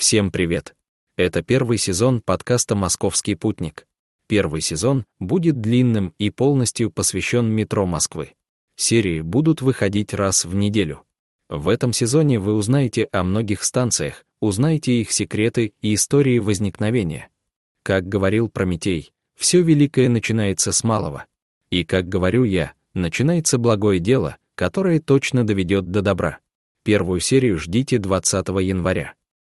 Всем привет! Это первый сезон подкаста «Московский путник». Первый сезон будет длинным и полностью посвящен метро Москвы. Серии будут выходить раз в неделю. В этом сезоне вы узнаете о многих станциях, узнаете их секреты и истории возникновения. Как говорил Прометей, все великое начинается с малого. И, как говорю я, начинается благое дело, которое точно доведет до добра. Первую серию ждите 20 января.